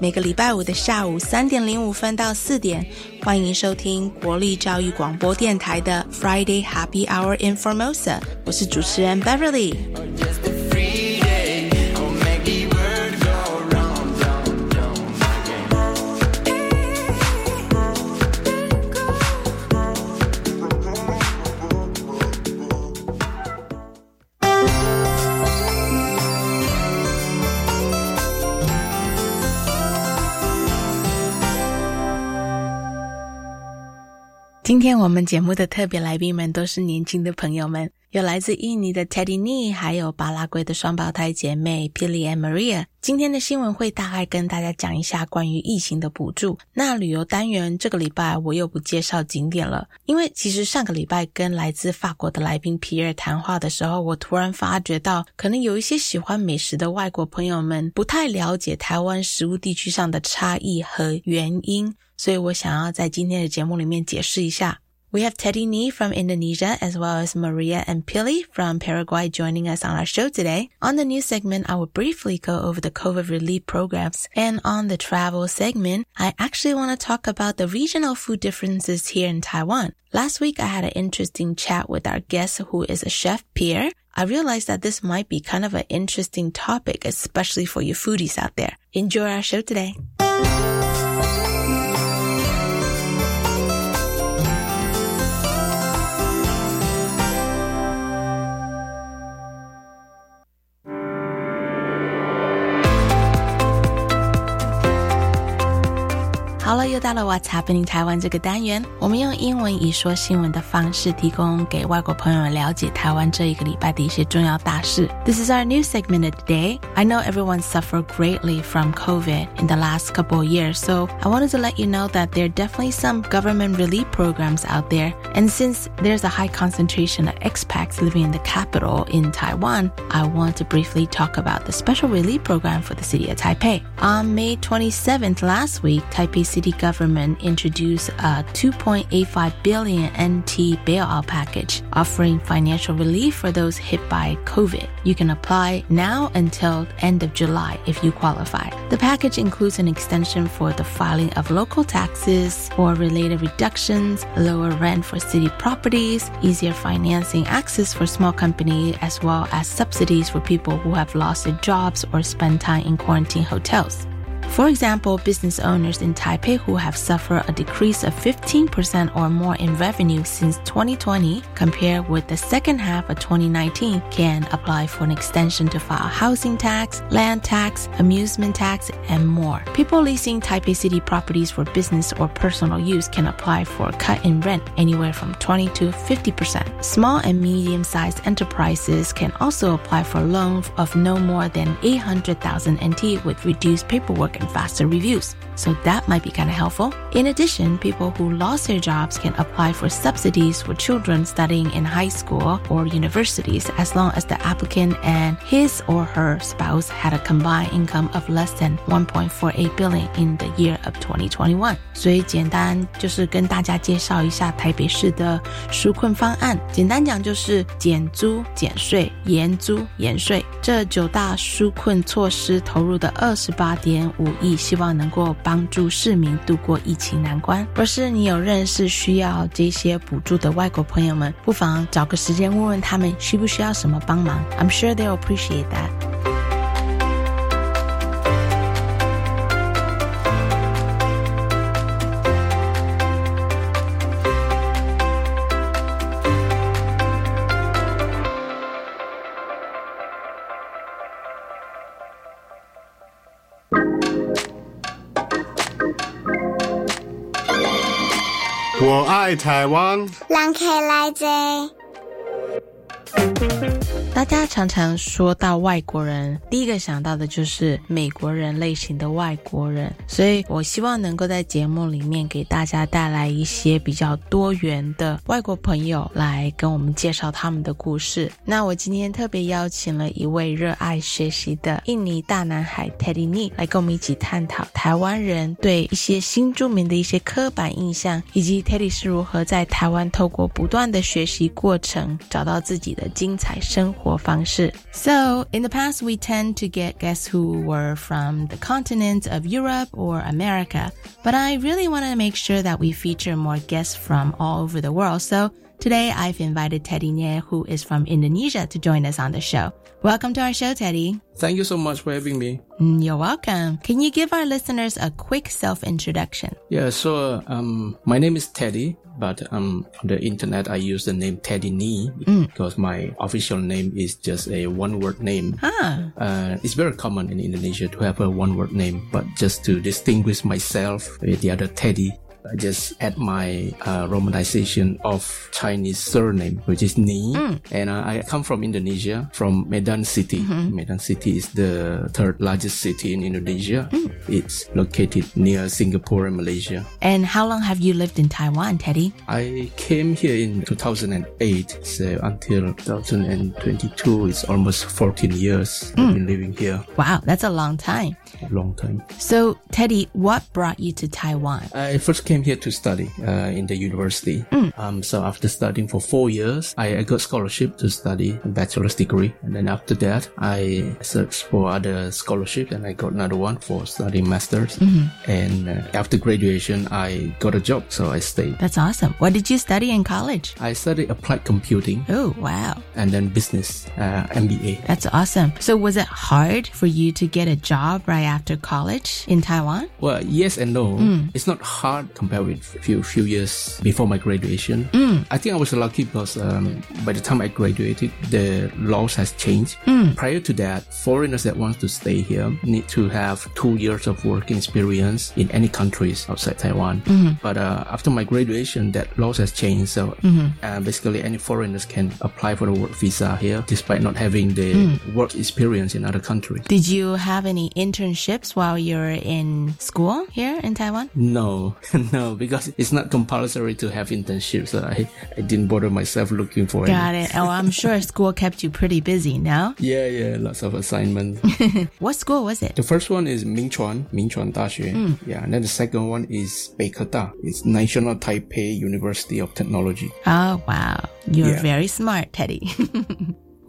每个礼拜五的下午三点零五分到四点，欢迎收听国立教育广播电台的 Friday Happy Hour in Formosa。我是主持人 Beverly。今天我们节目的特别来宾们都是年轻的朋友们，有来自印尼的 Teddy n e 还有巴拉圭的双胞胎姐妹 Pili and Maria。今天的新闻会大概跟大家讲一下关于疫情的补助。那旅游单元这个礼拜我又不介绍景点了，因为其实上个礼拜跟来自法国的来宾皮尔谈话的时候，我突然发觉到，可能有一些喜欢美食的外国朋友们不太了解台湾食物地区上的差异和原因。所以我想要在今天的节目里面解释一下。We have Teddy Nee from Indonesia as well as Maria and Pili from Paraguay joining us on our show today. On the news segment, I will briefly go over the COVID relief programs. And on the travel segment, I actually want to talk about the regional food differences here in Taiwan. Last week, I had an interesting chat with our guest who is a chef, Pierre. I realized that this might be kind of an interesting topic, especially for you foodies out there. Enjoy our show today. 好了，又到了 What's Happening 台湾这个单元，我们用英文以说新闻的方式，提供给外国朋友们了解台湾这一个礼拜的一些重要大事。This is our news segment today. I know everyone suffered greatly from COVID in the last couple of years, so I wanted to let you know that there are definitely some government relief programs out there. And since there's a high concentration of expats living in the capital in Taiwan, I want to briefly talk about the special relief program for the city of Taipei. On May 27th last week, Taipei city government introduced a 2.85 billion NT bailout package offering financial relief for those hit by COVID. You can apply now until end of July if you qualify. The package includes an extension for the filing of local taxes or related reductions, lower rent for city properties, easier financing access for small companies, as well as subsidies for people who have lost their jobs or spent time in quarantine hotels. For example, business owners in Taipei who have suffered a decrease of 15% or more in revenue since 2020 compared with the second half of 2019 can apply for an extension to file housing tax, land tax, amusement tax, and more. People leasing Taipei City properties for business or personal use can apply for a cut in rent anywhere from 20 to 50%. Small and medium-sized enterprises can also apply for a loan of no more than 800,000 NT with reduced paperwork and faster reviews. So that might be kind of helpful. In addition, people who lost their jobs can apply for subsidies for children studying in high school or universities as long as the applicant and his or her spouse had a combined income of less than 1.48 billion in the year of 2021. 所以简单就是跟大家介绍一下台北市的纾困方案。简单讲就是减租、减税、延租、延税这九大纾困措施投入的二十八点五 希望能够帮助市民度过疫情难关。若是你有认识需要这些补助的外国朋友们，不妨找个时间问问他们需不需要什么帮忙。I'm sure they appreciate that. 我爱台湾。人客来坐。大家常常说到外国人，第一个想到的就是美国人类型的外国人，所以我希望能够在节目里面给大家带来一些比较多元的外国朋友来跟我们介绍他们的故事。那我今天特别邀请了一位热爱学习的印尼大男孩 Teddy Nee 来跟我们一起探讨台湾人对一些新著名的一些刻板印象，以及 Teddy 是如何在台湾透过不断的学习过程找到自己的的精彩生活方式。So in the past, we tend to get guests who were from the continent of Europe or America, but I really want to make sure that we feature more guests from all over the world. So Today, I've invited Teddy Nee, who is from Indonesia, to join us on the show. Welcome to our show, Teddy. Thank you so much for having me. Mm, you're welcome. Can you give our listeners a quick self introduction? Yeah. So, um, my name is Teddy but um, on the internet I use the name Teddy Nee mm. because my official name is just a one word name. Ah. Uh, it's very common in Indonesia to have a one word name, but just to distinguish myself with the other Teddy, I just add my uh, romanization of Chinese surname, which is Ni. Mm. And uh, I come from Indonesia, from Medan City. Mm-hmm. Medan City is the third largest city in Indonesia. Mm. It's located near Singapore and Malaysia. And how long have you lived in Taiwan, Teddy? I came here in 2008, so until 2022, it's almost 14 years mm. I've been living here. Wow, that's a long time. Long time. So, Teddy, what brought you to Taiwan? I first came here to study uh, in the university. Mm. Um, so after studying for four years, I, I, got scholarship to study a bachelor's degree. And then after that, I searched for other scholarship and I got another one for studying master's. Mm-hmm. And uh, after graduation, I got a job. So I stayed. That's awesome. What did you study in college? I studied applied computing. Oh, wow. And then business, uh, MBA. That's awesome. So was it hard for you to get a job right after college in Taiwan? Well, yes and no. Mm. It's not hard compared with a few few years before my graduation. Mm. I think I was lucky because um, by the time I graduated, the laws has changed. Mm. Prior to that, foreigners that want to stay here need to have two years of working experience in any countries outside Taiwan. Mm-hmm. But uh, after my graduation, that laws has changed. So mm-hmm. uh, basically, any foreigners can apply for the work visa here, despite not having the mm. work experience in other countries. Did you have any internships while you're in school here in Taiwan? No, no, because it's not compulsory to have internships. So I, I didn't bother myself looking for Got any. it. Oh, I'm sure school kept you pretty busy, no? Yeah, yeah, lots of assignments. what school was it? The first one is Mingchuan, Mingchuan Daxue. Mm. Yeah, and then the second one is Beikeda. It's National Taipei University of Technology. Oh, wow. You're yeah. very smart, Teddy.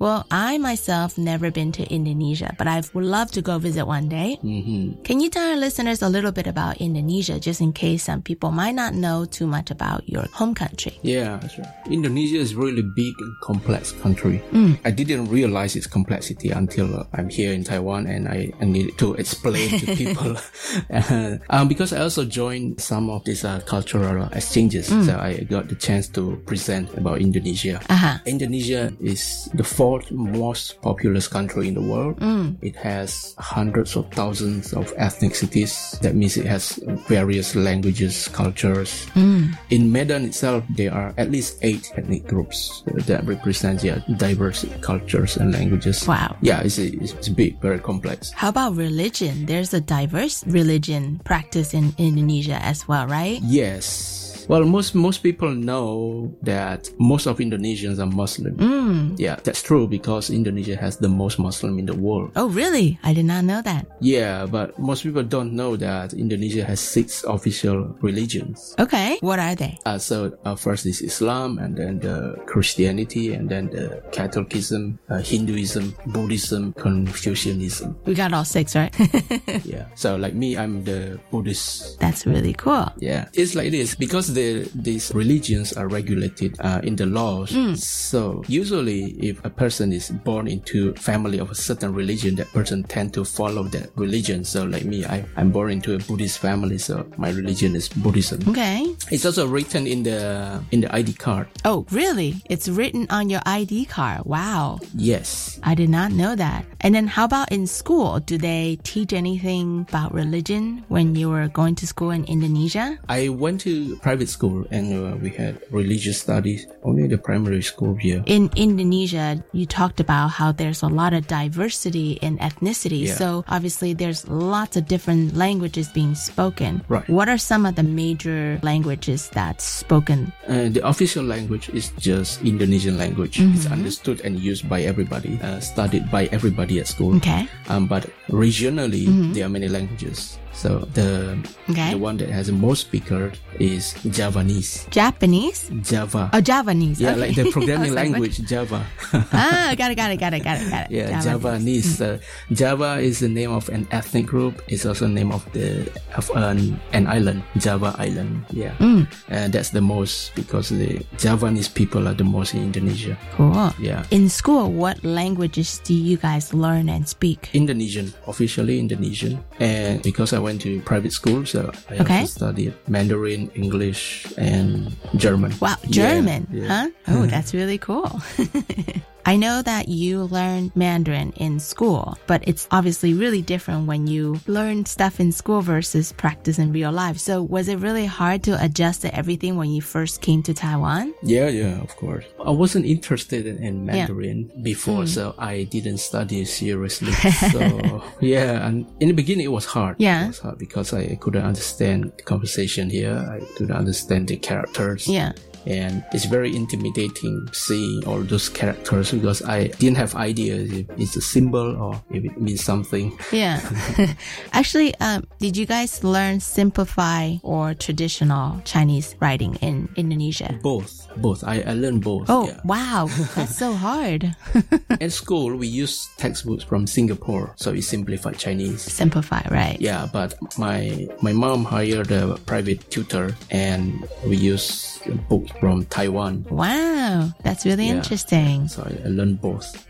Well, I myself never been to Indonesia, but I would love to go visit one day. Mm-hmm. Can you tell our listeners a little bit about Indonesia, just in case some people might not know too much about your home country? Yeah, sure. Indonesia is really big and complex country. Mm. I didn't realize its complexity until uh, I'm here in Taiwan and I, I needed to explain to people. uh, um, because I also joined some of these uh, cultural exchanges, mm. so I got the chance to present about Indonesia. Uh-huh. Indonesia is the fourth most populous country in the world. Mm. It has hundreds of thousands of ethnicities. That means it has various languages, cultures. Mm. In Medan itself, there are at least eight ethnic groups that represent yeah, diverse cultures and languages. Wow. Yeah, it's, a, it's big, very complex. How about religion? There's a diverse religion practice in Indonesia as well, right? Yes well, most most people know that most of Indonesians are Muslim. Mm. Yeah, that's true because Indonesia has the most Muslim in the world. Oh, really? I did not know that. Yeah, but most people don't know that Indonesia has six official religions. Okay, what are they? Uh, so uh, first is Islam, and then the Christianity, and then the Catholicism, uh, Hinduism, Buddhism, Confucianism. We got all six, right? yeah. So like me, I'm the Buddhist. That's really cool. Yeah, it's like this because the, these religions are regulated uh, in the laws. Mm. So usually, if a person is born into family of a certain religion, that person tend to follow that religion. So like me, I, I'm born into a Buddhist family, so my religion is Buddhism. Okay. It's also written in the in the ID card. Oh, really? It's written on your ID card. Wow. Yes. I did not know that. And then how about in school? Do they teach anything about religion when you were going to school in Indonesia? I went to private private school and uh, we had religious studies only the primary school here. In Indonesia, you talked about how there's a lot of diversity in ethnicity. Yeah. So obviously there's lots of different languages being spoken. Right. What are some of the major languages that's spoken? Uh, the official language is just Indonesian language. Mm-hmm. It's understood and used by everybody, uh, studied by everybody at school. Okay. Um, but regionally, there are many languages. So the. Okay. the one that has the most speakers is Javanese. Japanese? Java. Oh, Javanese. yeah, okay. like the programming was like, what? language, Java. ah, got it, got it, got it, got it, got it. Yeah, Javanese. Javanese. Uh, Java is the name of an ethnic group. It's also the name of the of an, an island, Java Island. Yeah, Mm. and that's the most because the Javanese people are the most in Indonesia. Cool. Yeah. In school, what languages do you guys learn and speak? Indonesian, officially Indonesian, and because I went to private school, so I Okay. also studied Mandarin, English, and German. Wow, Yeah, German, yeah. huh? Oh, that's really cool. I know that you learned Mandarin in school, but it's obviously really different when you learn stuff in school versus practice in real life. So was it really hard to adjust to everything when you first came to Taiwan? Yeah, yeah, of course. I wasn't interested in, in Yeah. Mandarin before, Mm. so I didn't study seriously. so yeah, and in the beginning it was hard. Yeah. it was hard because I couldn't understand the conversation here. I couldn't understand the characters. Yeah. And it's very intimidating seeing all those characters because I didn't have idea if it's a symbol or if it means something. Yeah. Actually, um, did you guys learn simplify or traditional Chinese writing in Indonesia? Both, both. I, I learned both. Oh, yeah. wow. That's so hard. At school, we use textbooks from Singapore, so it's simplified Chinese. simplify, right? Yeah, but my my mom hired a private tutor, and we use books from Taiwan. Wow. That's really Yeah. interesting. So I, I learned both.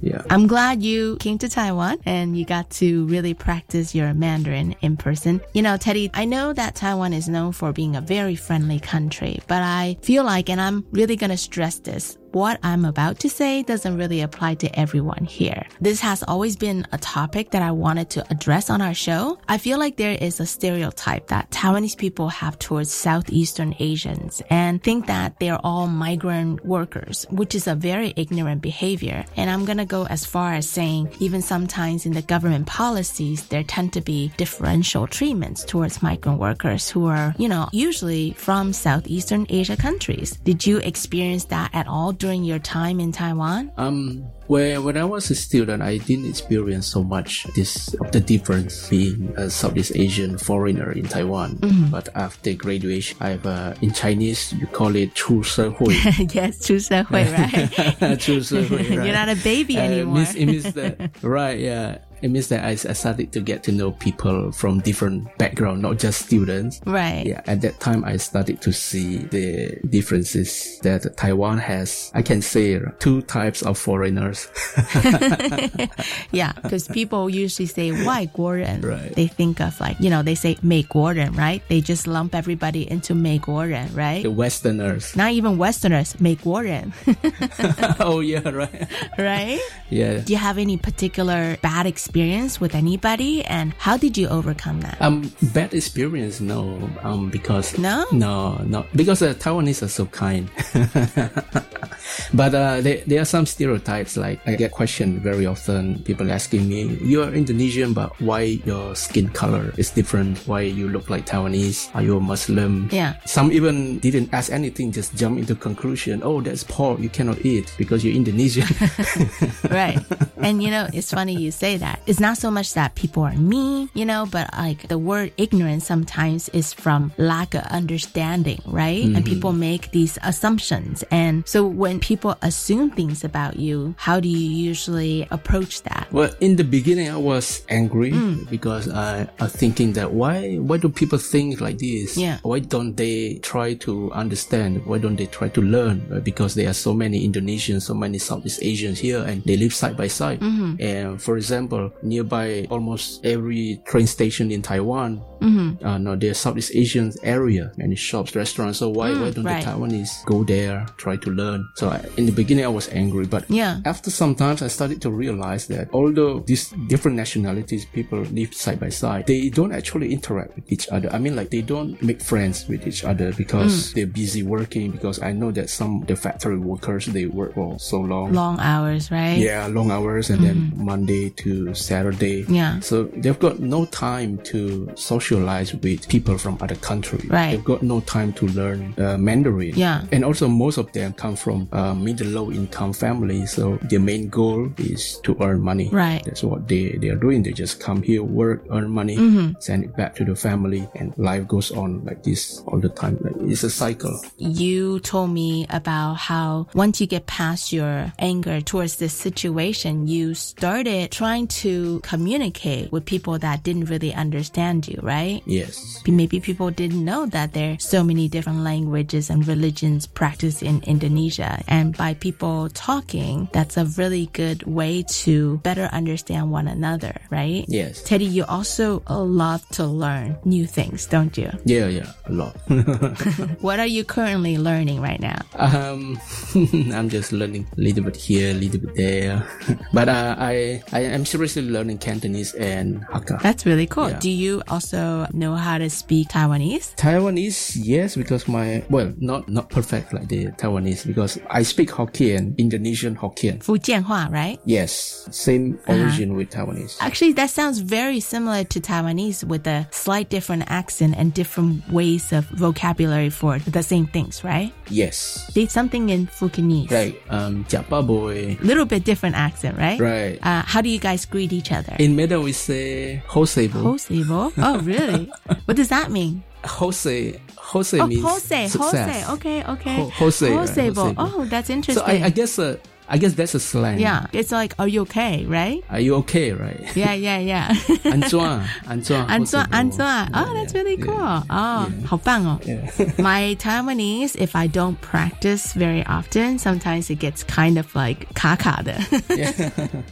Yeah. I'm glad you came to Taiwan and you got to really practice your Mandarin in person. You know, Teddy, I know that Taiwan is known for being a very friendly country, but I feel like, and I'm really going to stress this, what I'm about to say doesn't really apply to everyone here. This has always been a topic that I wanted to address on our show. I feel like there is a stereotype that Taiwanese people have towards Southeastern Asians and think that they're all migrant workers, which is a very ignorant behavior. And I'm going to go as far as saying even sometimes in the government policies, there tend to be differential treatments towards migrant workers who are, you know, usually from Southeastern Asia countries. Did you experience that at all during your time in Taiwan? Um. Where when I was a student, I didn't experience so much this of the difference being a Southeast Asian foreigner in Taiwan. But after graduation, I've uh, in Chinese you call it 出社会. yes, 出社会, right? 出社会, right? You're not a baby Uh, anymore. means, it means that right, yeah. It means that I, I started to get to know people from different background, not just students. right. Yeah, at that time I started to see the differences that Taiwan has. I can say two types of foreigners. Yeah, because people usually say 外国人. Right. They think of like, you know, they say 美国人, right? They just lump everybody into 美国人, right? the Westerners. Not even Westerners, 美国人, oh yeah, right. right? Yeah. Do you have any particular bad experience With anybody and how did you overcome that? Um, bad experience, no. Um, because No? no, no, because uh, Taiwanese are so kind. but uh, there, there are some stereotypes. Like I get questioned very often. People asking me, "You are Indonesian, but why your skin color is different? Why you look like Taiwanese? Are you a Muslim?" Yeah. Some even didn't ask anything, just jump into conclusion. Oh, that's pork. You cannot eat because you're Indonesian. right. And you know, it's funny you say that. It's not so much that people are mean, you know, but like the word ignorance sometimes is from lack of understanding, right? And people make these assumptions. And so when people assume things about you, how do you usually approach that? Well, in the beginning, I was angry Hmm. because I was thinking that why why do people think like this? Yeah. Why don't they try to understand? Why don't they try to learn? Right? Because there are so many Indonesians, so many Southeast Asians here, and they live side by side. Mm-hmm. And for example, nearby almost every train station in Taiwan, Mm-hmm. uh, no, there's Southeast Asian area, many shops, restaurants. So why why don't Mm, right. the Taiwanese go there, try to learn? So I, in the beginning, I was angry, but Yeah. after some times, I started to realize that although these different nationalities people live side by side, they don't actually interact with each other. I mean, like they don't make friends with each other because they're busy working. Because I know that some the factory workers they work for so long. Long hours, right? Yeah, long hours and then Monday to Saturday. Yeah. So they've got no time to socialize with people from other countries. Right. They've got no time to learn uh, Mandarin. Yeah. And also most of them come from uh, middle low income families. So their main goal is to earn money. Right. That's what they, they are doing. They just come here, work, earn money, Mm-hmm. send it back to the family and life goes on like this all the time. Like, it's a cycle. You told me about how once you get past your anger towards this situation, you started trying to communicate with people that didn't really understand you, right? Yes. Maybe people didn't know that there are so many different languages and religions practiced in Indonesia. And by people talking, that's a really good way to better understand one another, right? Yes. Teddy, you also love to learn new things, don't you? Yeah, yeah, a lot. What are you currently learning right now? Um, I'm just learning a little bit here, a little bit there. but uh, I I am mostly learning Cantonese and Hakka. That's really cool. Yeah. Do you also know how to speak Taiwanese? Taiwanese, yes, because my well, not not perfect like the Taiwanese because I speak Hokkien, Indonesian Hokkien. Fujianhua, right? Yes, same uh-huh. origin uh-huh. with Taiwanese. Actually, that sounds very similar to Taiwanese with a slight different accent and different ways of vocabulary for the same things, right? Yes. Did something in Fukinese. Right. Um, boy. Little bit different accent, right? Right. Uh, how do you guys greet? Each other? In Medan we say Hosebo. Hoseibo? Oh, really? what does that mean? Hose. Hose Oh, means Hosei, success. Hosei. Okay, okay. Ho- Hosei, right, Hoseibo. Hoseibo. Oh, that's So interesting. I, I guess uh, I guess that's a slang. yeah, it's like, are you okay, right? Are you okay, right? Yeah, yeah, yeah. 安装，安装，安装安装 Yeah, Oh, that's really yeah, cool. yeah. 哦，好棒哦。My Taiwanese, if I don't practice very often, sometimes it gets kind of like 卡卡的。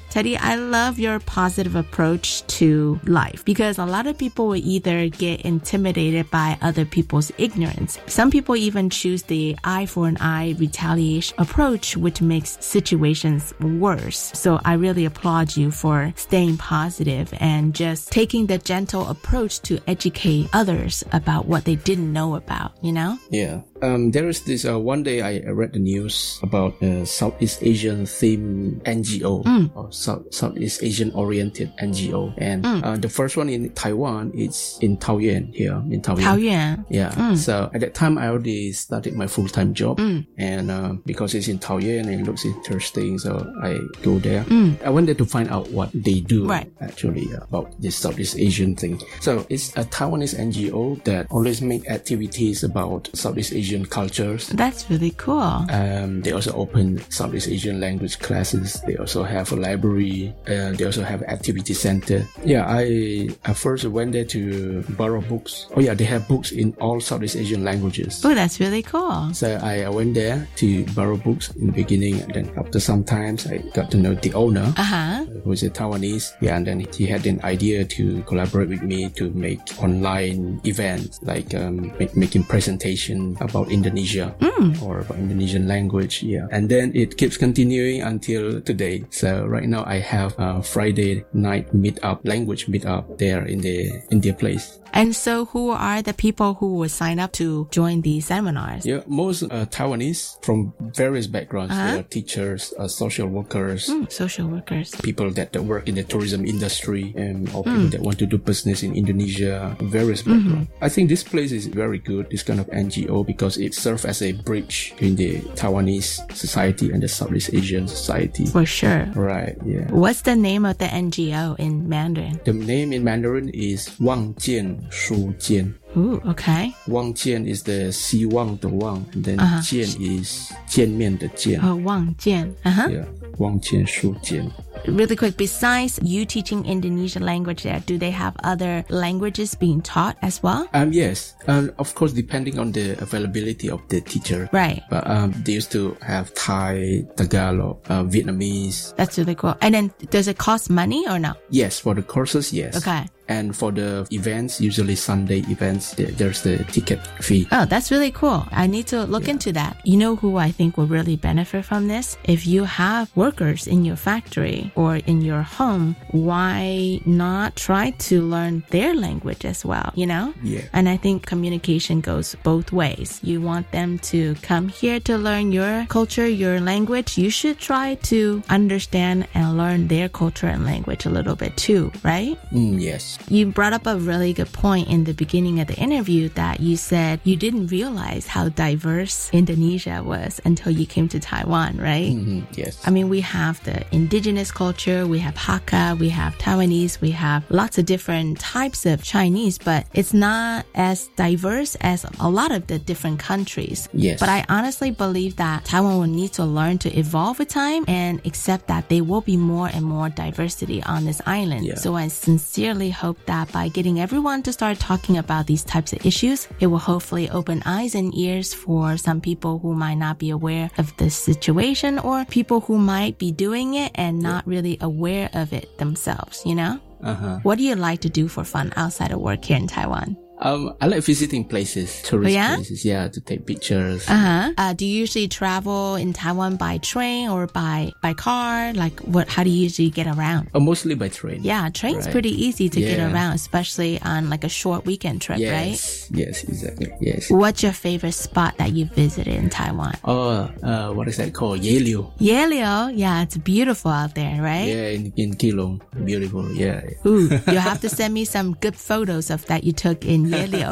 Teddy, I love your positive approach to life because a lot of people will either get intimidated by other people's ignorance. Some people even choose the eye for an eye retaliation approach, which makes situations worse. So I really applaud you for staying positive and just taking the gentle approach to educate others about what they didn't know about, you know? Yeah. Um, there is this, uh, one day I read the news about a Southeast Asian theme NGO or South, Southeast Asian oriented NGO. And, uh, the first one in Taiwan is in Taoyuan here in Taoyuan. 桃园. Yeah. So at that time, I already started my full time job, and uh, because it's in Taoyuan and it looks interesting, so I go there. I went there to find out what they do Right. actually uh, about this Southeast Asian thing. So it's a Taiwanese NGO that always make activities about Southeast Asian cultures. That's really cool. Um, they also open Southeast Asian language classes. They also have a library. Uh, they also have activity center. Yeah, I I first went there to borrow books. Oh yeah, they have books in all Southeast Asian languages. Oh, that's really cool. So I, I went there to borrow books in the beginning, and then after some times, I got to know the owner, Uh huh. who is a Taiwanese. Yeah, and then he had an idea to collaborate with me to make online events, like um, make, making presentation about Indonesia or about Indonesian language. Yeah, and then it keeps continuing until today. So right now I have a Friday night meetup, language meetup there in the in their place. And so, who are the people who will sign up to join these seminars? Yeah, most uh, Taiwanese from various backgrounds. Uh-huh. They are teachers, uh, social workers, Social workers. people that, that work in the tourism industry, and or people that want to do business in Indonesia. Various Mm-hmm. I think this place is very good. This kind of NGO because because it served as a bridge in the Taiwanese society and the Southeast Asian society. For sure. Right, yeah. What's the name of the NGO in Mandarin? The name in Mandarin is Wang Jian Shu Jian. Ooh, okay. Wang Jian is the Si Wang the Wang, and then uh-huh. Jian is Jian Mian the Jian. Oh, Wang Jian. Uh huh. Yeah, Wang Jian Shu Jian. Really quick, besides you teaching Indonesian language there, do they have other languages being taught as well? Um, yes, and of course, depending on the availability of the teacher. Right. But um, they used to have Thai, Tagalog, uh, Vietnamese. That's really cool. And then does it cost money or no? Yes, for the courses, yes. Okay. And for the events, usually Sunday events, there's the ticket fee. Oh, that's really cool. I need to look yeah. into that. You know who I think will really benefit from this? If you have workers in your factory or in your home, why not try to learn their language as well, you know? Yeah. And I think communication goes both ways. You want them to come here to learn your culture, your language. You should try to understand and learn their culture and language a little bit too, right? Mm, yes. You brought up a really good point in the beginning of the interview that you said you didn't realize how diverse Indonesia was until you came to Taiwan, right? Mm-hmm, yes. I mean, we have the indigenous culture, we have Hakka, we have Taiwanese, we have lots of different types of Chinese, but it's not as diverse as a lot of the different countries. Yes. But I honestly believe that Taiwan will need to learn to evolve with time and accept that there will be more and more diversity on this island. Yeah. So I sincerely hope that by getting everyone to start talking about these types of issues, it will hopefully open eyes and ears for some people who might not be aware of this situation or people who might be doing it and not really aware of it themselves, you know? Uh-huh. What do you like to do for fun outside of work here in Taiwan? Um, I like visiting places, tourist oh, yeah? places, yeah, to take pictures. Uh-huh. Uh, do you usually travel in Taiwan by train or by by car? Like, what? How do you usually get around? Oh, mostly by train. Yeah, train's right. pretty easy to yeah. get around, especially on like a short weekend trip, yes. right? Yes, exactly. Yes. What's your favorite spot that you visited in Taiwan? Oh, uh, what is that called? Yehliu. Yehliu, yeah, it's beautiful out there, right? Yeah, in, in Keelung, beautiful. Yeah. Ooh, you have to send me some good photos of that you took in Yehliu.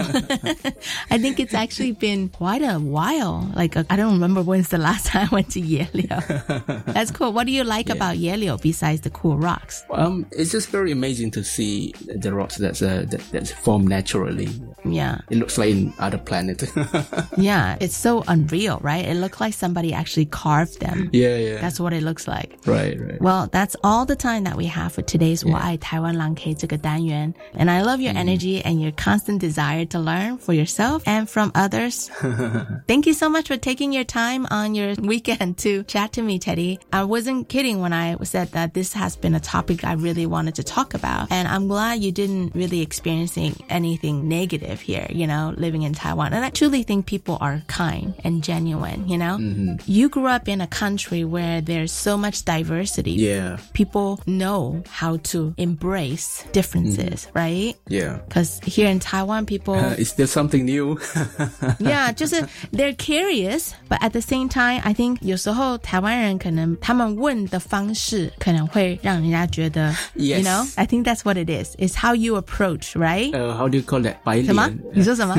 I think it's actually been quite a while. Like, I don't remember when's the last time I went to Yehliu. That's cool. What do you like yeah. about Yehliu besides the cool rocks? Um, it's just very amazing to see the rocks that's uh, that, that's formed naturally. Yeah, it looks like in other planet. yeah, it's so unreal, right? It looks like somebody actually carved them. Yeah, yeah. That's what it looks like. Right, right. Well, that's all the time that we have for today's yeah. Taiwan K 这个单元，and I love your mm energy and your constant desire to learn for yourself and from others. Thank you so much for taking your time on your weekend to chat to me, Teddy. I wasn't kidding when I said that this has been a topic I really wanted to talk about. And I'm glad you didn't really experiencing anything negative here, you know, living in Taiwan. And I truly think people are kind and genuine, you know? Mm-hmm. You grew up in a country where there's so much diversity. Yeah. People know how to embrace differences, mm-hmm. right? Yeah. Because here in Taiwan, people uh, is there something new? yeah, 就是 they're curious, but at the same time, I think 有时候台湾人可能他们问的方式可能会让人家觉得 yes. you know, I think that's what it is. It's how you approach, right? Uh, how do you call that? 白脸。什么？你说什么？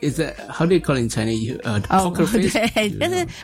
is that how do you call it in Chinese? Uh, oh, poker face.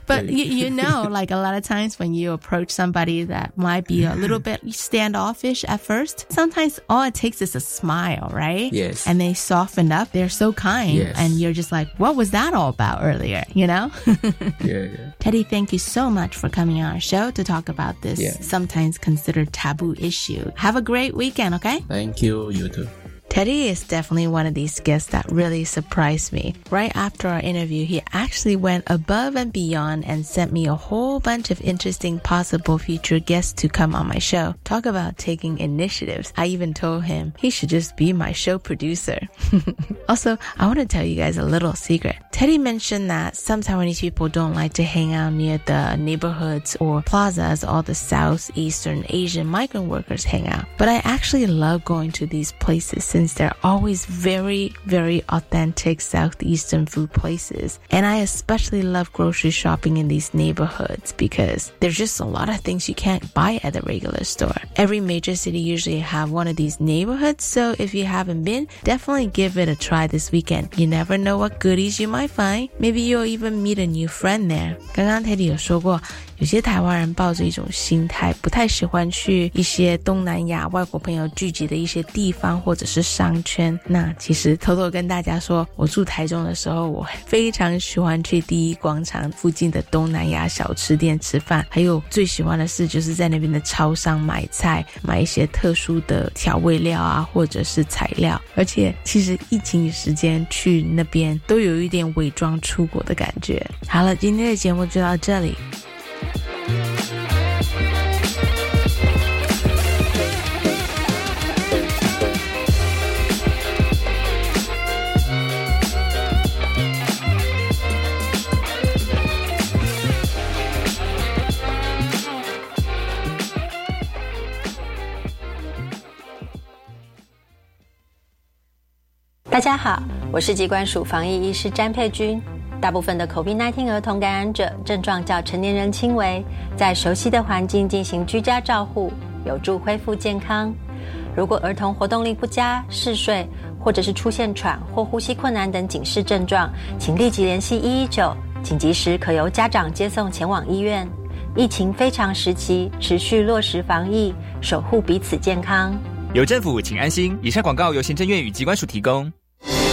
but you, you know, like a lot of times when you approach somebody that might be a little bit standoffish at first, sometimes all it takes is a smile, right? Yes. And they soften up. They're so kind, yes. and you're just like, what was that all about earlier? You know? yeah, yeah. Teddy, thank you so much for coming on our show to talk about this yeah. sometimes considered taboo issue. Have a great weekend, okay? Thank you. You too. Teddy is definitely one of these guests that really surprised me. Right after our interview, he actually went above and beyond and sent me a whole bunch of interesting possible future guests to come on my show. Talk about taking initiatives. I even told him he should just be my show producer. also, I want to tell you guys a little secret. Teddy mentioned that some Taiwanese people don't like to hang out near the neighborhoods or plazas all the Southeastern Asian migrant workers hang out. But I actually love going to these places since they're always very, very authentic Southeastern food places. And I especially love grocery shopping in these neighborhoods because there's just a lot of things you can't buy at the regular store. Every major city usually have one of these neighborhoods, so if you haven't been, definitely give it a try this weekend. You never know what goodies you might find. Maybe you'll even meet a new friend there. 刚刚 Teddy 有说过。 有些台湾人抱着一种心态，不太喜欢去一些东南亚外国朋友聚集的一些地方或者是商圈。那其实偷偷跟大家说，我住台中的时候，我非常喜欢去第一广场附近的东南亚小吃店吃饭，还有最喜欢的是就是在那边的超商买菜，买一些特殊的调味料啊，或者是材料。而且其实疫情时间去那边都有一点伪装出国的感觉。好了，今天的节目就到这里。大家好，我是机关署防疫医师詹佩君。大部分的 COVID-19 儿童感染者症状较成年人轻微，在熟悉的环境进行居家照护，有助恢复健康。如果儿童活动力不佳、嗜睡，或者是出现喘或呼吸困难等警示症状，请立即联系一一九，紧急时可由家长接送前往医院。疫情非常时期，持续落实防疫，守护彼此健康。有政府，请安心。以上广告由行政院与机关署提供。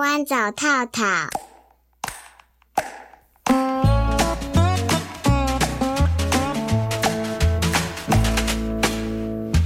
台湾找套套。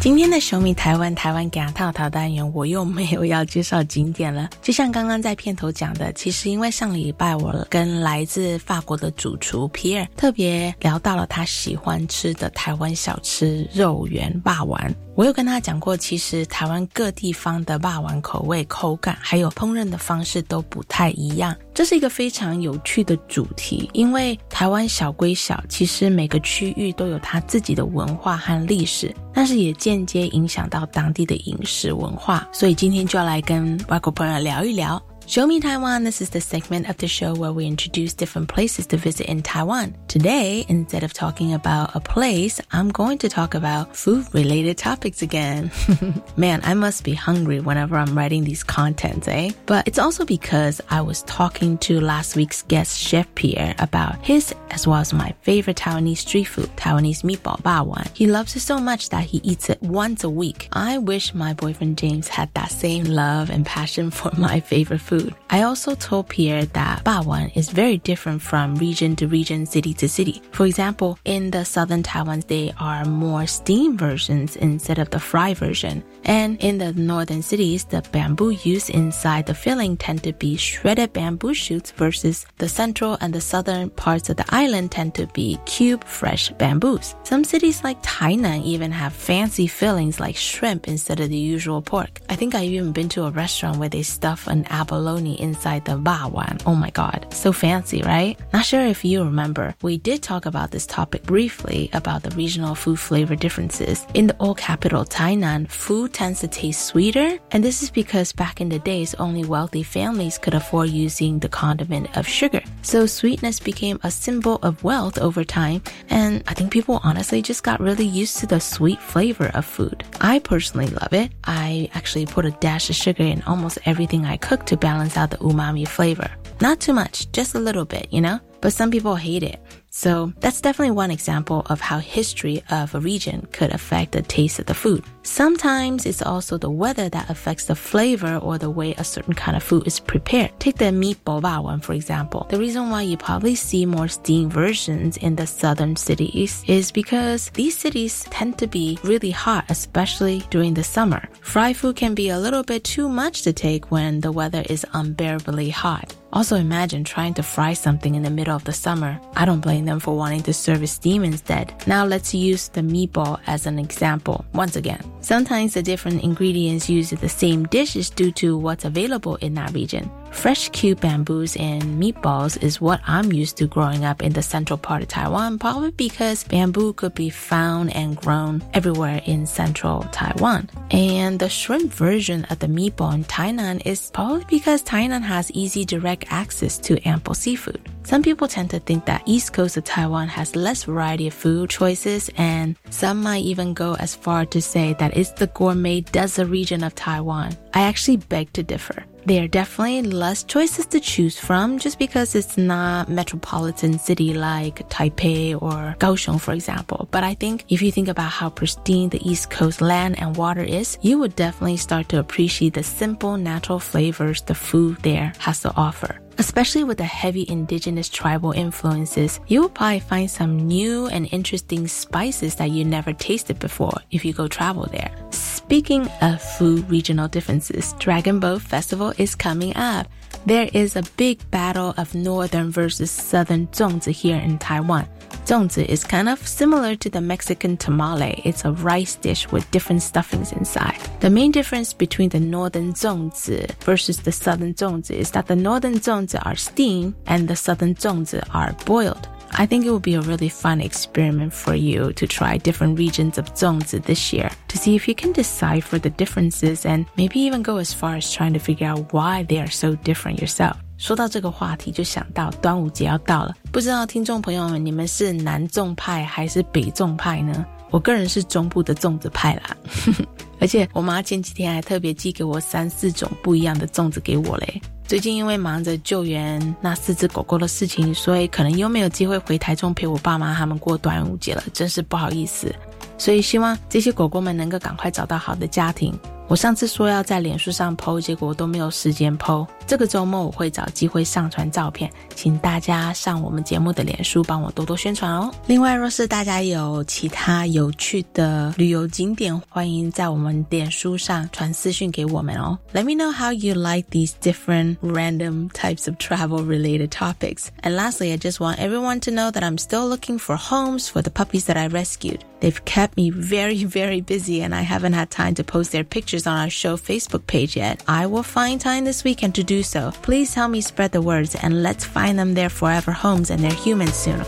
今天的首米台湾台湾给阿套套单元，我又没有要介绍景点了。就像刚刚在片头讲的，其实因为上礼拜我跟来自法国的主厨皮尔特别聊到了他喜欢吃的台湾小吃肉圆霸丸。我有跟他讲过，其实台湾各地方的霸王口味、口感还有烹饪的方式都不太一样，这是一个非常有趣的主题。因为台湾小归小，其实每个区域都有它自己的文化和历史，但是也间接影响到当地的饮食文化。所以今天就要来跟外国朋友聊一聊。Show Me Taiwan. This is the segment of the show where we introduce different places to visit in Taiwan. Today, instead of talking about a place, I'm going to talk about food related topics again. Man, I must be hungry whenever I'm writing these contents, eh? But it's also because I was talking to last week's guest, Chef Pierre, about his as well as my favorite Taiwanese street food, Taiwanese meatball bawan. He loves it so much that he eats it once a week. I wish my boyfriend James had that same love and passion for my favorite food food. I also told Pierre that Bawan is very different from region to region, city to city. For example, in the southern Taiwan, they are more steam versions instead of the fry version. And in the northern cities, the bamboo used inside the filling tend to be shredded bamboo shoots versus the central and the southern parts of the island tend to be cube fresh bamboos. Some cities like Tainan even have fancy fillings like shrimp instead of the usual pork. I think I've even been to a restaurant where they stuff an abalone bologna inside the one. Oh my god, so fancy, right? Not sure if you remember, we did talk about this topic briefly about the regional food flavor differences. In the old capital, Tainan, food tends to taste sweeter, and this is because back in the days, only wealthy families could afford using the condiment of sugar. So sweetness became a symbol of wealth over time, and I think people honestly just got really used to the sweet flavor of food. I personally love it. I actually put a dash of sugar in almost everything I cook to balance balance out the umami flavor. Not too much, just a little bit, you know? But some people hate it. So that's definitely one example of how history of a region could affect the taste of the food. Sometimes it's also the weather that affects the flavor or the way a certain kind of food is prepared. Take the meat meatball one, for example. The reason why you probably see more steamed versions in the southern cities is because these cities tend to be really hot, especially during the summer. Fried food can be a little bit too much to take when the weather is unbearably hot. Also imagine trying to fry something in the middle of the summer. I don't blame them for wanting to serve steam instead. Now let's use the meatball as an example. Once again, sometimes the different ingredients used in the same dish is due to what's available in that region. Fresh cube bamboos and meatballs is what I'm used to growing up in the central part of Taiwan, probably because bamboo could be found and grown everywhere in central Taiwan. And the shrimp version of the meatball in Tainan is probably because Tainan has easy direct access to ample seafood. Some people tend to think that east coast of Taiwan has less variety of food choices and some might even go as far to say that it's the gourmet desert region of Taiwan. I actually beg to differ. There are definitely less choices to choose from just because it's not metropolitan city like Taipei or Kaohsiung, for example. But I think if you think about how pristine the East Coast land and water is, you would definitely start to appreciate the simple natural flavors the food there has to offer. Especially with the heavy indigenous tribal influences, you will probably find some new and interesting spices that you never tasted before if you go travel there. Speaking of food regional differences, Dragon Boat Festival is coming up. There is a big battle of northern versus southern zongzi here in Taiwan. Zongzi is kind of similar to the Mexican tamale. It's a rice dish with different stuffings inside. The main difference between the northern zongzi versus the southern zongzi is that the northern zongzi are steamed and the southern zongzi are boiled. I think it will be a really fun experiment for you to try different regions of zongzi this year to see if you can decipher the differences and maybe even go as far as trying to figure out why they are so different yourself. 说到这个话题，就想到端午节要到了，不知道听众朋友们，你们是南粽派还是北粽派呢？我个人是中部的粽子派啦，而且我妈前几天还特别寄给我三四种不一样的粽子给我嘞。最近因为忙着救援那四只狗狗的事情，所以可能又没有机会回台中陪我爸妈他们过端午节了，真是不好意思。所以希望这些狗狗们能够赶快找到好的家庭。我上次说要在脸书上 PO，结果都没有时间 PO。这个周末我会找机会上传照片，请大家上我们节目的脸书帮我多多宣传哦。另外，若是大家有其他有趣的旅游景点，欢迎在我们脸书上传私讯给我们哦。Let me know how you like these different random types of travel related topics. And lastly, I just want everyone to know that I'm still looking for homes for the puppies that I rescued. They've kept me very, very busy and I haven't had time to post their pictures on our show Facebook page yet. I will find time this weekend to do so. Please help me spread the words and let's find them their forever homes and their humans soon.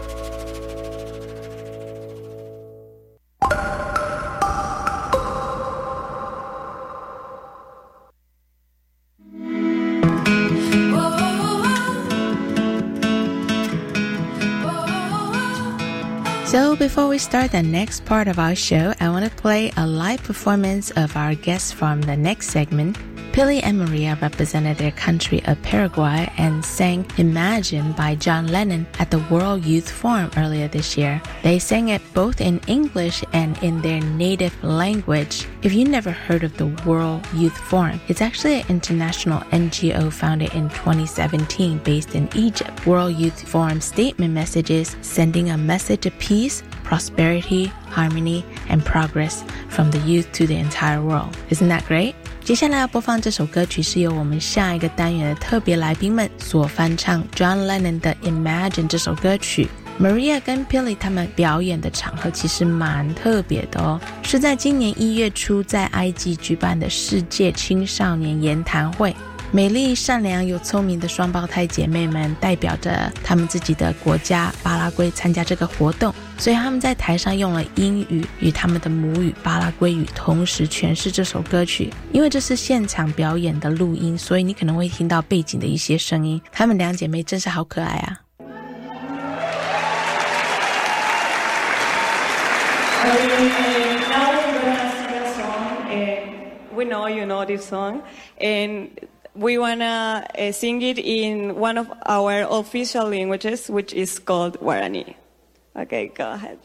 Before we start the next part of our show, I want to play a live performance of our guests from the next segment. Pili and Maria represented their country of Paraguay and sang Imagine by John Lennon at the World Youth Forum earlier this year. They sang it both in English and in their native language. If you never heard of the World Youth Forum, it's actually an international NGO founded in 2017 based in Egypt. World Youth Forum statement messages sending a message of peace, prosperity, harmony, and progress from the youth to the entire world. Isn't that great? 接下来要播放这首歌曲是由我们下一个单元的特别来宾们所翻唱 John Lennon 的《Imagine》这首歌曲。Maria 跟 Pili 他们表演的场合其实蛮特别的哦，是在今年一月初在埃及举办的世界青少年研谈会。美丽、善良又聪明的双胞胎姐妹们代表着他们自己的国家巴拉圭参加这个活动，所以他们在台上用了英语与他们的母语巴拉圭语同时诠释这首歌曲。因为这是现场表演的录音，所以你可能会听到背景的一些声音。她们两姐妹真是好可爱啊！We know you know this song, and we wanna uh, sing it in one of our official languages, which is called Guarani. Okay, go ahead.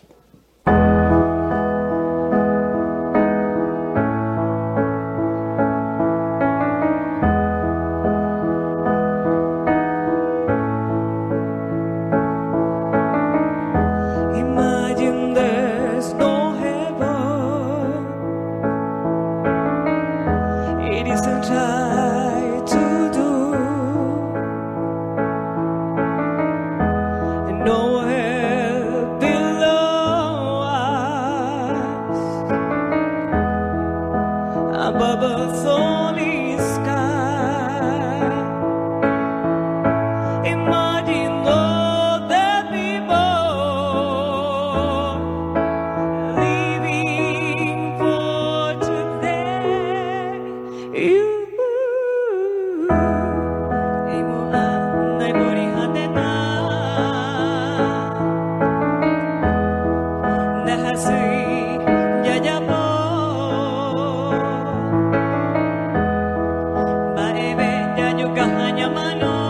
mano.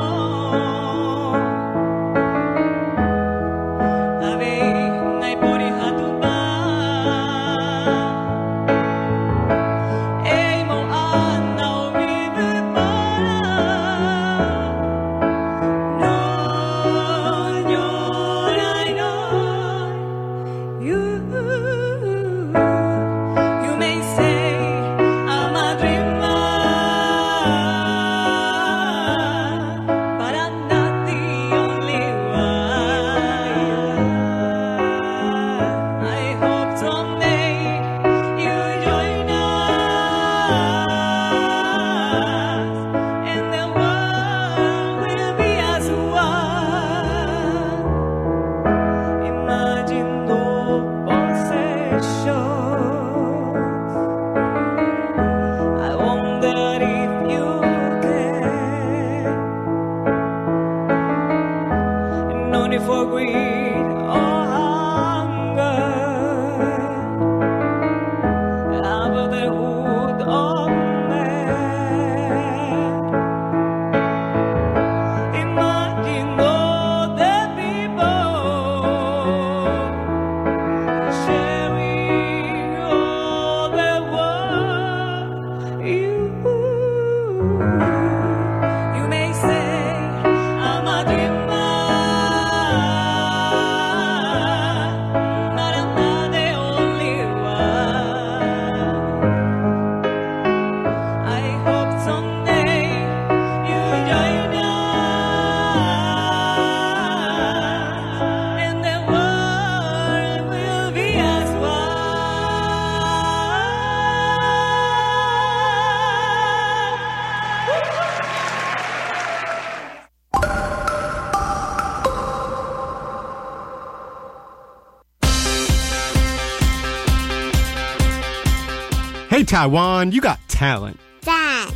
Taiwan, you got talent. 赞。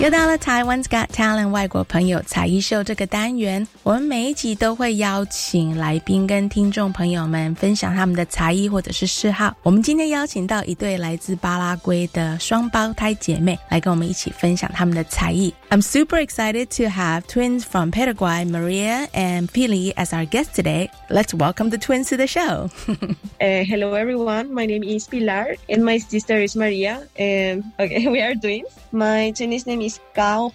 又到了 Taiwan's Got Talent 外国朋友才艺秀这个单元，我们每一集都会邀请来宾跟听众朋友们分享他们的才艺或者是嗜好。我们今天邀请到一对来自巴拉圭的双胞胎姐妹来跟我们一起分享他们的才艺。I'm super excited to have twins from Paraguay, Maria and Pili, as our guests today. Let's welcome the twins to the show. uh, hello, everyone. My name is Pilar, and my sister is Maria. And okay, we are twins. My Chinese name is Gao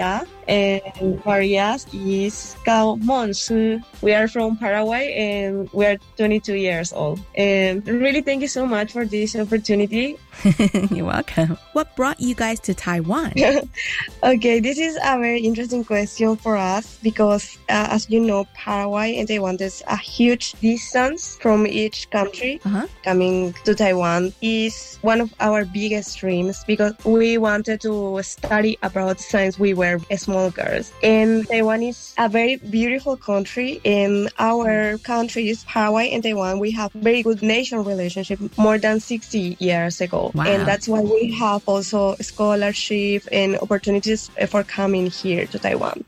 Pingya, and Maria's is Gao Monsu. We are from Paraguay, and we are 22 years old. And really, thank you so much for this opportunity. You're welcome. What brought you guys to Taiwan? okay, this is a very interesting question for us because, uh, as you know, Paraguay and Taiwan there's a huge distance from each country. Uh-huh. Coming to Taiwan is one of our biggest dreams because we wanted to study abroad since we were small girls. And Taiwan is a very beautiful country. In our countries, Paraguay and Taiwan, we have very good nation relationship more than 60 years ago. Wow. And that's why we have also scholarship and opportunities for coming here to Taiwan.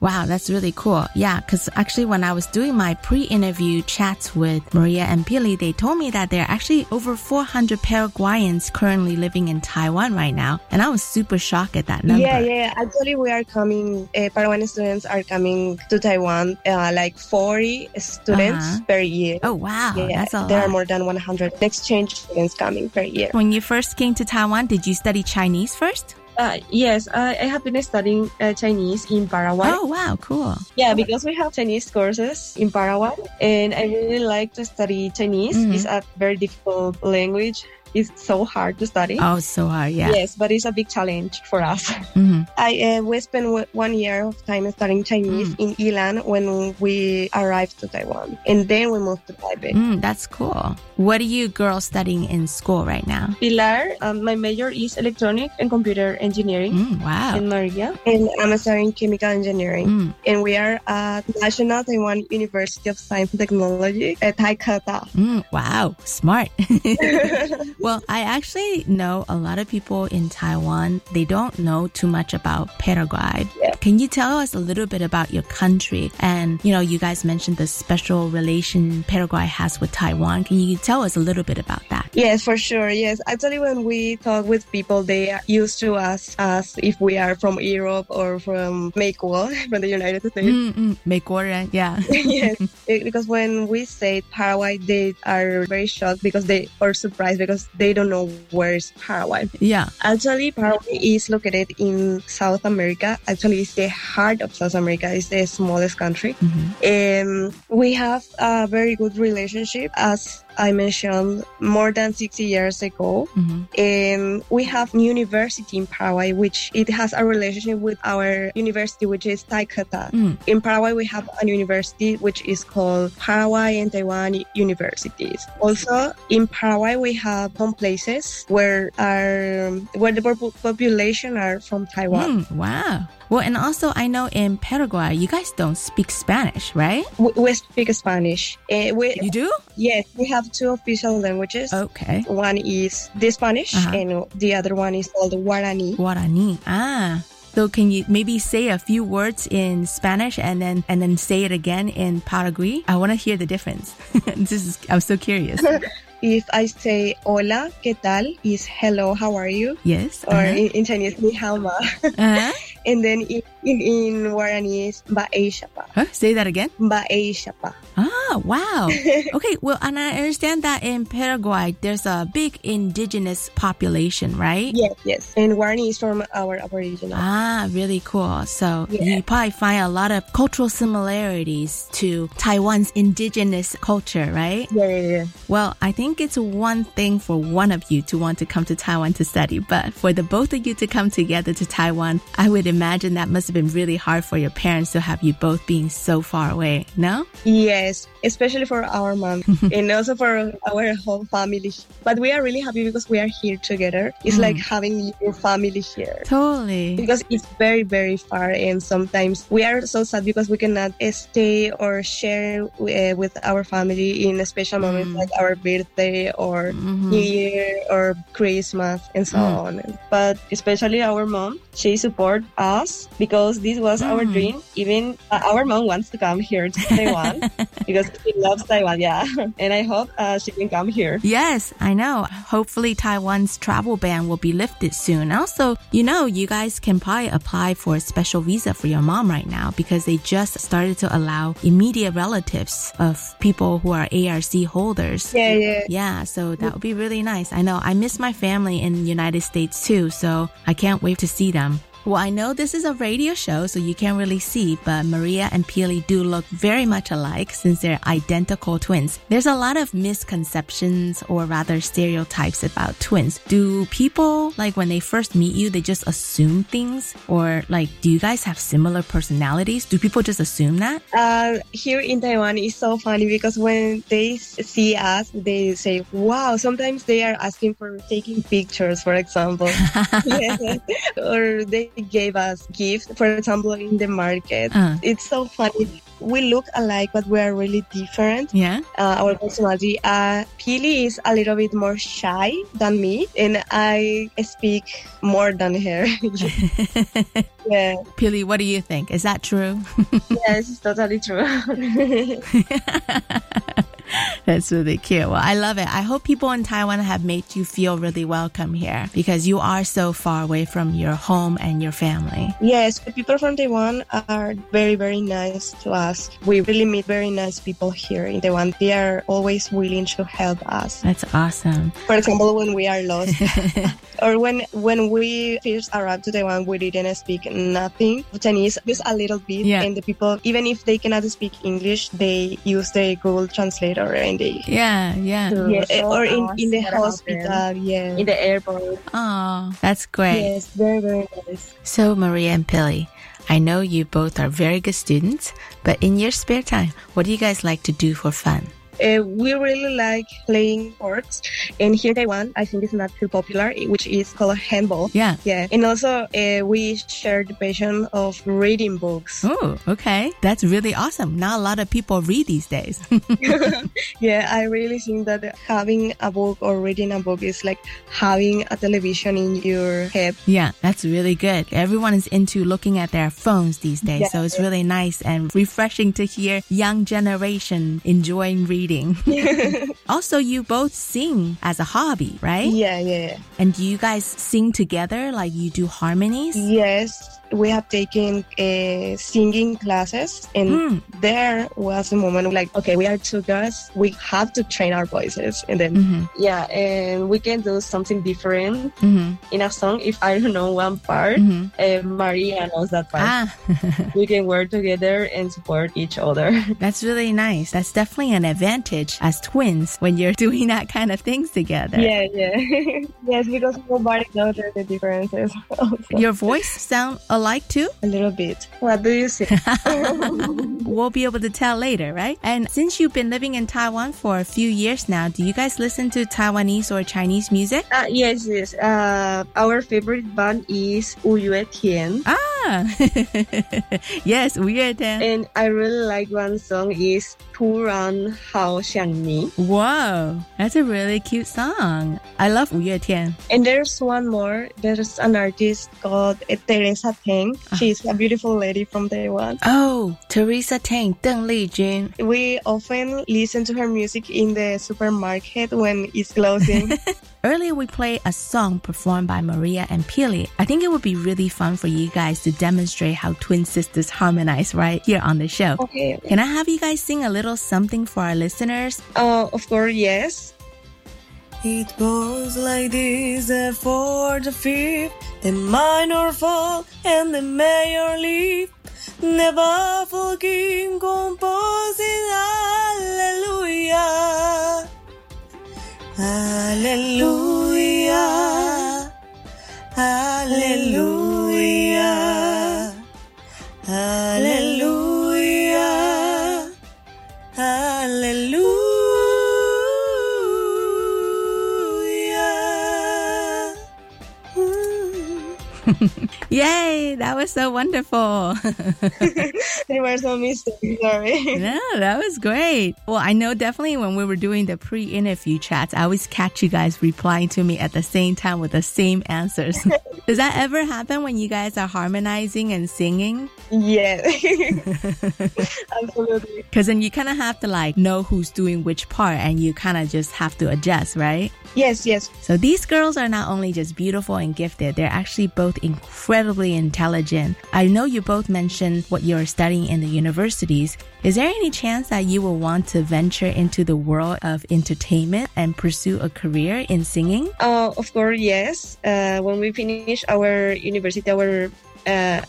Wow, that's really cool. Yeah, because actually, when I was doing my pre interview chats with Maria and Pili, they told me that there are actually over 400 Paraguayans currently living in Taiwan right now. And I was super shocked at that number. Yeah, yeah. Actually, we are coming, uh, Paraguayan students are coming to Taiwan, uh, like 40 students Uh-huh. per year. Oh, wow. Yeah, That's a there are more than 100 exchange students coming per year. When you first came to Taiwan, did you study Chinese first? Uh, yes, I, I have been studying uh, Chinese in Paraguay. Oh, wow, cool. Yeah, because we have Chinese courses in Paraguay, and I really like to study Chinese. Mhm. It's a very difficult language. It's so hard to study. Oh, so hard, yeah. Yes, but it's a big challenge for us. hmm I uh, we spent w- one year of time studying Chinese Mm. in Ilan when we arrived to Taiwan, and then we moved to Taipei. Mm, that's cool. What are you girls studying in school right now? Pilar, um, my major is electronic and computer engineering. Mm, wow. And Maria, and I'm studying chemical engineering. Mm. And we are at National Taiwan University of Science and Technology at Taikeda. Mm, wow, smart. Well, I actually know a lot of people in Taiwan, they don't know too much about Paraguay. Yeah. Can you tell us a little bit about your country? And, you know, you guys mentioned the special relation Paraguay has with Taiwan. Can you tell us a little bit about that? Yes, for sure. Yes. Actually, when we talk with people, they used to ask us if we are from Europe or from Mexico, from the United States. Mm-hmm. Yeah. yes. Because when we say Paraguay, they are very shocked because they are surprised because they don't know where is Paraguay. Yeah. Actually, Paraguay is located in South America. Actually, it's the heart of South America. It's the smallest country. Um, we have a very good relationship, as I mentioned, more than 60 years ago. Um, we have university in Paraguay, which it has a relationship with our university, which is Taikeda. Mm. In Paraguay, we have a university which is called Paraguay and Taiwan Universities. Also, in Paraguay, we have some places where are where the population are from Taiwan. Mm, wow. Well, and also I know in Paraguay, you guys don't speak Spanish, right? We, we speak Spanish. Uh, we, you do? Yes, we have two official languages. Okay. One is the Spanish, Uh-huh. and the other one is called Guarani. Guarani. Ah. So can you maybe say a few words in Spanish and then and then say it again in Paraguay? I want to hear the difference. this is I'm so curious. If I say hola, ¿qué tal? is hello, how are you? Yes. Or uh-huh. in, in Chinese, ni hao ma. Uh-huh. And then in, in, in Guarani is ba'e shapa. Huh? Say that again. Ba'e shapa. Ah, wow. okay, well, and I understand that in Paraguay there's a big indigenous population, right? Yes, yes. And Guarani is from our aboriginal. Ah, really cool. So Yeah. you probably find a lot of cultural similarities to Taiwan's indigenous culture, right? Yeah, yeah, yeah. Well, I think it's one thing for one of you to want to come to Taiwan to study, but for the both of you to come together to Taiwan, I would imagine that must have been really hard for your parents to have you both being so far away, no? Yes, especially for our mom and also for our whole family. But we are really happy because we are here together. It's Mm. like having your family here. Totally. Because it's very, very far, and sometimes we are so sad because we cannot stay or share uh, with our family in a special moments like our birthday or New Year or Christmas and so Mm. on. But especially our mom, she support us because this was our Mm. dream. Even uh, our mom wants to come here to Taiwan because she loves Taiwan. Yeah, and I hope uh, she can come here. Yes, I know. Hopefully Taiwan's travel ban will be lifted soon. Also, you know, you guys can probably apply for a special visa for your mom right now because they just started to allow immediate relatives of people who are ARC holders. Yeah, yeah. Yeah, so that would be really nice. I know I miss my family in the United States too, so I can't wait to see them. Well, I know this is a radio show, so you can't really see, but Maria and Pili do look very much alike since they're identical twins. There's a lot of misconceptions or rather stereotypes about twins. Do people, like when they first meet you, they just assume things? Or like, do you guys have similar personalities? Do people just assume that? Uh, here in Taiwan, it's so funny because when they see us, they say, wow, sometimes they are asking for taking pictures, for example. or they gave us gifts, for example, in the market. Uh. It's so funny. we look alike, but we are really different. Yeah. Uh, our personality. Uh, Pili is a little bit more shy than me, and I speak more than her. yeah. Pili, what do you think? Is that true? yes, it's totally true. That's really cute. Well, I love it. I hope people in Taiwan have made you feel really welcome here because you are so far away from your home and your family. Yes, the people from Taiwan are very, very nice to us. We really meet very nice people here in Taiwan. They are always willing to help us. That's awesome. For example, when we are lost or when when we first arrived to Taiwan, we didn't speak nothing Chinese, just a little bit. Yeah. And the people, even if they cannot speak English, they use the Google Translator and they Yeah, yeah. yeah, or in, in the hospital, yeah. In the airport. Oh, that's great. Yes, very, very nice. So, Maria and Pili, I know you both are very good students, but in your spare time, what do you guys like to do for fun? Uh, we really like playing sports, and here in Taiwan, I think it's not too popular, which is called handball. Yeah. Yeah, and also uh, we share the passion of reading books. Oh, okay. That's really awesome. Not a lot of people read these days. Yeah, I really think that having a book or reading a book is like having a television in your head. yeah, that's really good. Everyone is into looking at their phones these days, so it's really nice and refreshing to hear young generation enjoying reading. also, you both sing as a hobby, right? Yeah, yeah. And do you guys sing together? Like you do harmonies? Yes, we have taken uh, singing classes, and Hmm. there was a moment like, okay, we are two girls, we have to train our voices, and then Mm-hmm. yeah, and we can do something different Mm-hmm. in a song. If I don't know one part, Mhm. uh, Maria knows that part. Ah, we can work together and support each other. that's really nice. That's definitely an advantage as twins when you're doing that kind of things together. yeah, yeah, yes, because nobody knows the differences. also. Your voice sound alike too? a little bit. What do you say? We'll be able to tell later, right? And since you've been living in Taiwan for a few years now, do you guys listen to Taiwanese or Chinese music? Uh, yes, yes. Uh, our favorite band is Wu Yue Tian. Ah, yes, 五月天. And I really like one song is 突然好想你. Whoa, that's a really cute song. I love 五月天. And there's one more. There's an artist called eh, Teresa Teng. She's a beautiful lady from Taiwan. Oh, Teresa Teng, Deng Lijun. We often listen to her music in the supermarket when it's closing. Earlier, we played a song performed by Maria and Pili. I think it would be really fun for you guys to demonstrate how twin sisters harmonize right here on the show. okay. Can I have you guys sing a little something for our listeners? Uh, of course, yes. It goes like this F for the fifth, the minor fall, and the major leap. Never forgetting composing Hallelujah. Hallelujah. Hallelujah. Hallelujah. Yay, that was so wonderful. There were some mistakes, sorry. no, that was great. Well, I know definitely when we were doing the pre-interview chats, I always catch you guys replying to me at the same time with the same answers. Does that ever happen when you guys are harmonizing and singing? Yeah. Absolutely. Because then you kind of have to like know who's doing which part and you kind of just have to adjust, right? Yes, yes. So these girls are not only just beautiful and gifted, they're actually both incredibly intelligent. I know you both mentioned what you're studying in the universities. Is there any chance that you will want to venture into the world of entertainment and pursue a career in singing? Uh, of course, yes. Uh, when we finish our university, our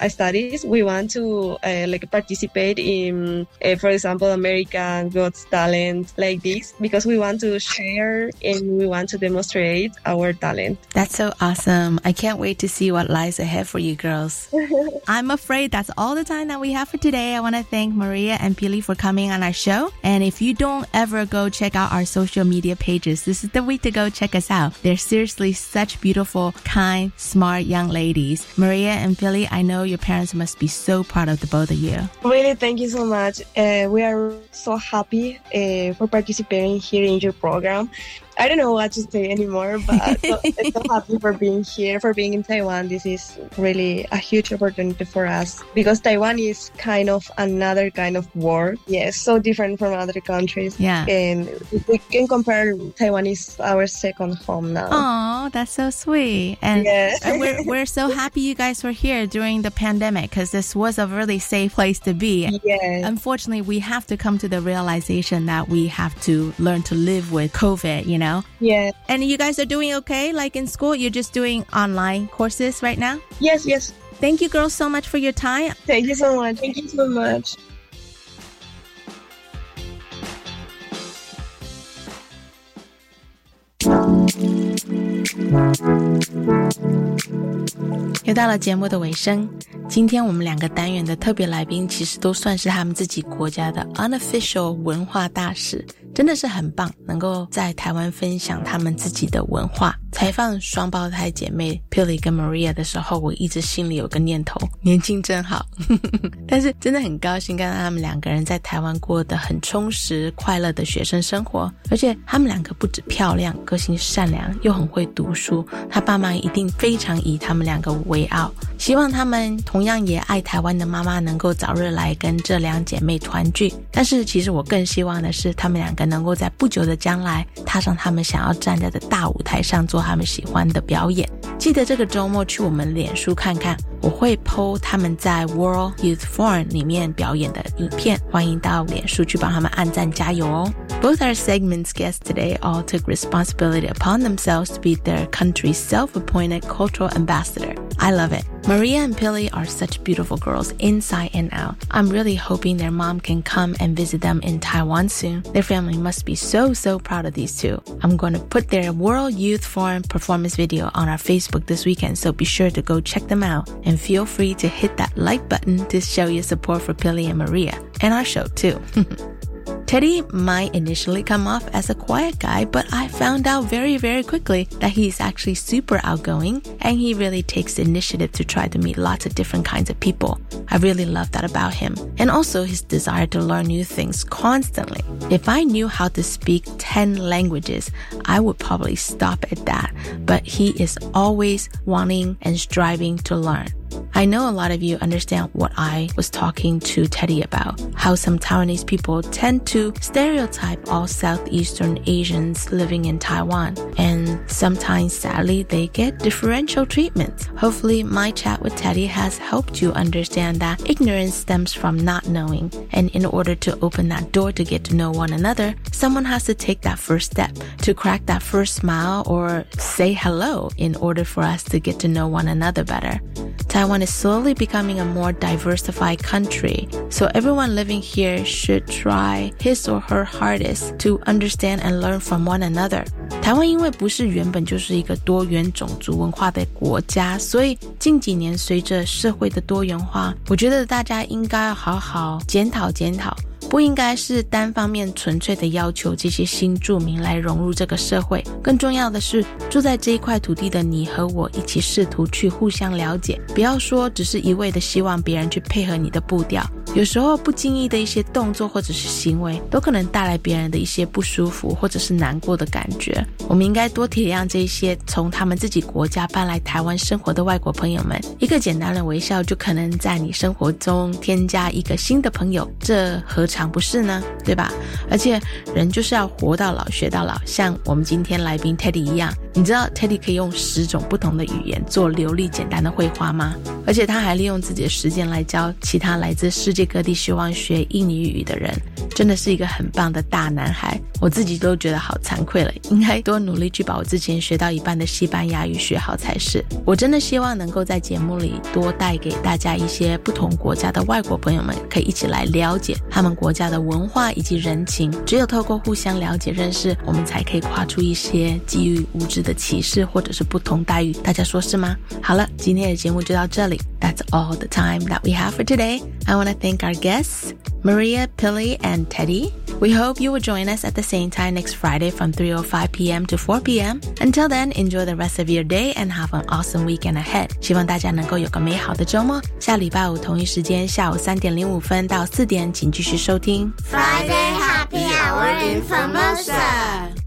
studies, we want to uh, like participate in, uh, for example, American Got Talent like this because we want to share and we want to demonstrate our talent. That's so awesome. I can't wait to see what lies ahead for you girls. I'm afraid that's all the time that we have for today. I want to thank Maria and Pili for coming on our show. And if you don't ever go check out our social media pages, this is the week to go check us out. They're seriously such beautiful, kind, smart young ladies. Maria and Pili, I know your parents must be so proud of the both of you. Really, thank you so much. Uh, we are so happy uh, for participating here in your program. I don't know what to say anymore, but so, I'm so happy for being here, for being in Taiwan. This is really a huge opportunity for us because Taiwan is kind of another kind of world. Yes, so different from other countries. Yeah. And we can compare Taiwan is our second home now. Oh, that's so sweet. And Yes. we're, we're so happy you guys were here during the pandemic because this was a really safe place to be. Yes. Unfortunately, we have to come to the realization that we have to learn to live with COVID, you know? Yeah. And you guys are doing okay? Like in school, you're just doing online courses right now? Yes, yes. Thank you, girls, so much for your time. Thank you so much. Thank you so much. 又到了节目的尾声，今天我们两个单元的特别来宾，其实都算是他们自己国家的 unofficial 文化大使， 真的是很棒，能够在台湾分享他们自己的文化。采访双胞胎姐妹 Pilly 跟 Maria 的时候，我一直心里有个念头：年轻真好。但是真的很高兴看到他们两个人在台湾过得很充实、快乐的学生生活，而且他们两个不止漂亮，个性善良，又很会读书。他爸妈一定非常以他们两个为傲，希望他们同样也爱台湾的妈妈能够早日来跟这两姐妹团聚。但是其实我更希望的是，他们两个能够在不久的将来踏上他们想要站在的大舞台上做他们喜欢的表演。记得这个周末去我们脸书看看，我会 PO 他们在 World Youth Forum 里面表演的影片，欢迎到脸书去帮他们按赞加油哦。Both our segments guests today all took responsibility upon themselves to be their country's self-appointed cultural ambassador. I love it. Maria and Pili are such beautiful girls inside and out. I'm really hoping their mom can come and visit them in Taiwan soon. Their family must be so, so proud of these two. I'm going to put their World Youth Forum performance video on our Facebook this weekend, so be sure to go check them out and feel free to hit that like button to show your support for Pili and Maria and our show too. Teddy might initially come off as a quiet guy, but I found out very, very quickly that he's actually super outgoing and he really takes initiative to try to meet lots of different kinds of people. I really love that about him. And also his desire to learn new things constantly. If I knew how to speak 10 languages, I would probably stop at that. But he is always wanting and striving to learn. I know a lot of you understand what I was talking to Teddy about, how some Taiwanese people tend to stereotype all Southeastern Asians living in Taiwan, and sometimes sadly they get differential treatment. Hopefully my chat with Teddy has helped you understand that ignorance stems from not knowing, and in order to open that door to get to know one another, someone has to take that first step to crack that first smile or say hello in order for us to get to know one another better. Taiwan is slowly becoming a more diversified country, so everyone living here should try his or her hardest to understand and learn from one another. 台湾因为不是 原本就是一个多元种族文化的国家，所以近几年随着社会的多元化，我觉得大家应该要好好检讨检讨。不应该是单方面纯粹的要求这些新住民来融入这个社会，更重要的是住在这一块土地的你和我一起试图去互相了解，不要说只是一味的希望别人去配合你的步调，有时候不经意的一些动作或者是行为，都可能带来别人的一些不舒服或者是难过的感觉。我们应该多体谅这些从他们自己国家搬来台湾生活的外国朋友们，一个简单的微笑就可能在你生活中添加一个新的朋友，这何尝？不是呢，对吧？而且人就是要活到老学到老，像我们今天来宾 Teddy 一样，你知道 Teddy 可以用十种不同的语言做流利简单的绘画吗？而且他还利用自己的时间来教其他来自世界各地希望学印尼语的人，真的是一个很棒的大男孩。我自己都觉得好惭愧了，应该多努力去把我之前学到一半的西班牙语学好才是。我真的希望能够在节目里多带给大家一些不同国家的外国朋友们，可以一起来了解他们国家的文化以及人情。只有透过互相了解认识，我们才可以跨出一些基于无知的歧视或者是不同待遇。大家说是吗？好了，今天的节目就到这里。That's all the time that we have for today. I want to thank our guests, Maria, Pilly, and Teddy. We hope you will join us at the same time next Friday from 3:05 p.m. to 4 p.m. Until then, enjoy the rest of your day and have an awesome weekend ahead. 希望大家能够有个美好的周末。下礼拜五同一时间下午三点零五分到四点，请继续收听 Friday Happy Hour in Formosa.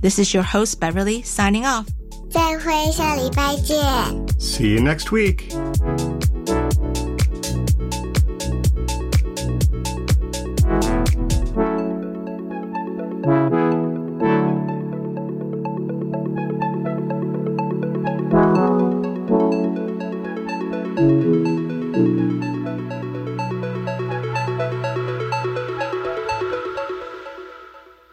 this is your host, Beverly, signing off. 再会，下礼拜见。See you next week.